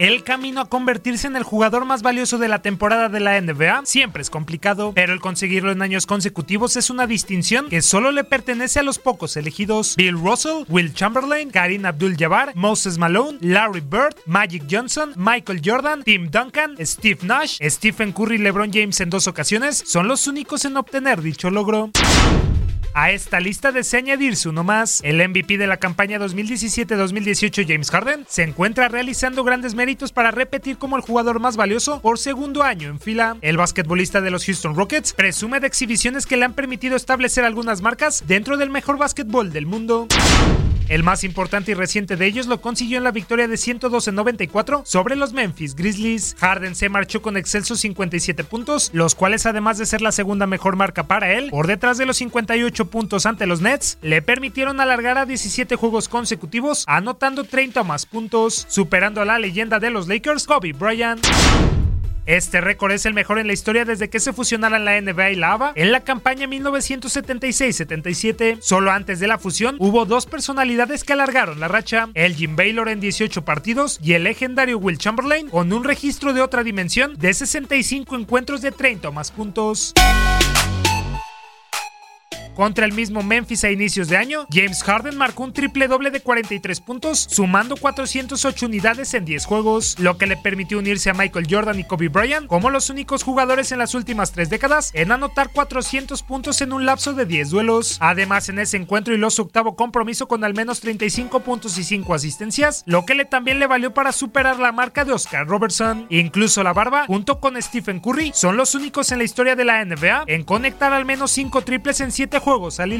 El camino a convertirse en el jugador más valioso de la temporada de la NBA siempre es complicado, pero el conseguirlo en años consecutivos es una distinción que solo le pertenece a los pocos elegidos. Bill Russell, Will Chamberlain, Karim Abdul-Jabbar, Moses Malone, Larry Bird, Magic Johnson, Michael Jordan, Tim Duncan, Steve Nash, Stephen Curry y LeBron James en dos ocasiones son los únicos en obtener dicho logro. A esta lista desea añadirse uno más. El MVP de la campaña 2017-2018, James Harden, se encuentra realizando grandes méritos para repetir como el jugador más valioso por segundo año en fila. El basquetbolista de los Houston Rockets presume de exhibiciones que le han permitido establecer algunas marcas dentro del mejor basquetbol del mundo. El más importante y reciente de ellos lo consiguió en la victoria de 112-94 sobre los Memphis Grizzlies. Harden se marchó con excelsos 57 puntos, los cuales además de ser la segunda mejor marca para él, por detrás de los 58 puntos ante los Nets, le permitieron alargar a 17 juegos consecutivos, anotando 30 más puntos, superando a la leyenda de los Lakers, Kobe Bryant. Este récord es el mejor en la historia desde que se fusionaran la NBA y la ABA en la campaña 1976-77. Solo antes de la fusión hubo dos personalidades que alargaron la racha, el Jim Baylor en 18 partidos y el legendario Will Chamberlain con un registro de otra dimensión de 65 encuentros de 30 o más puntos. Contra el mismo Memphis a inicios de año, James Harden marcó un triple doble de 43 puntos, sumando 408 unidades en 10 juegos, lo que le permitió unirse a Michael Jordan y Kobe Bryant como los únicos jugadores en las últimas tres décadas en anotar 400 puntos en un lapso de 10 duelos. Además, en ese encuentro y su octavo compromiso con al menos 35 puntos y 5 asistencias, lo que le también le valió para superar la marca de Oscar Robertson. Incluso la barba, junto con Stephen Curry, son los únicos en la historia de la NBA en conectar al menos 5 triples en 7 juegos al.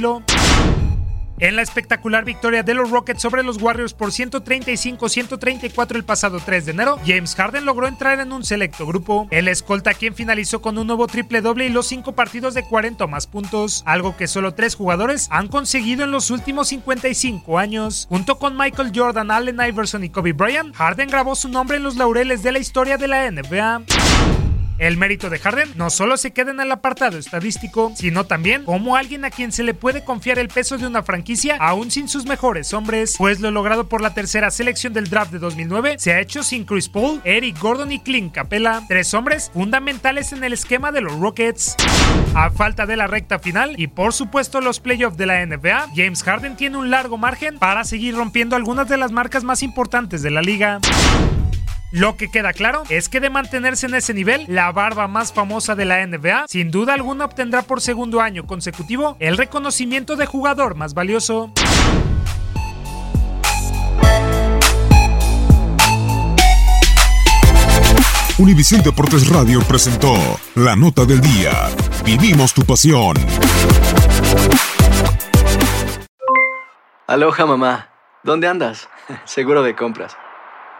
En la espectacular victoria de los Rockets sobre los Warriors por 135-134 el pasado 3 de enero, James Harden logró entrar en un selecto grupo. El escolta quien finalizó con un nuevo triple doble y los 5 partidos de 40 o más puntos, algo que solo 3 jugadores han conseguido en los últimos 55 años. Junto con Michael Jordan, Allen Iverson y Kobe Bryant, Harden grabó su nombre en los laureles de la historia de la NBA. El mérito de Harden no solo se queda en el apartado estadístico, sino también como alguien a quien se le puede confiar el peso de una franquicia aún sin sus mejores hombres, pues lo logrado por la tercera selección del draft de 2009 se ha hecho sin Chris Paul, Eric Gordon y Clint Capella, tres hombres fundamentales en el esquema de los Rockets. A falta de la recta final y por supuesto los playoffs de la NBA, James Harden tiene un largo margen para seguir rompiendo algunas de las marcas más importantes de la liga. Lo que queda claro es que de mantenerse en ese nivel, la barba más famosa de la NBA sin duda alguna obtendrá por segundo año consecutivo el reconocimiento de jugador más valioso. Univisión Deportes Radio presentó la nota del día. Vivimos tu pasión. Aloha mamá, ¿dónde andas? Seguro de compras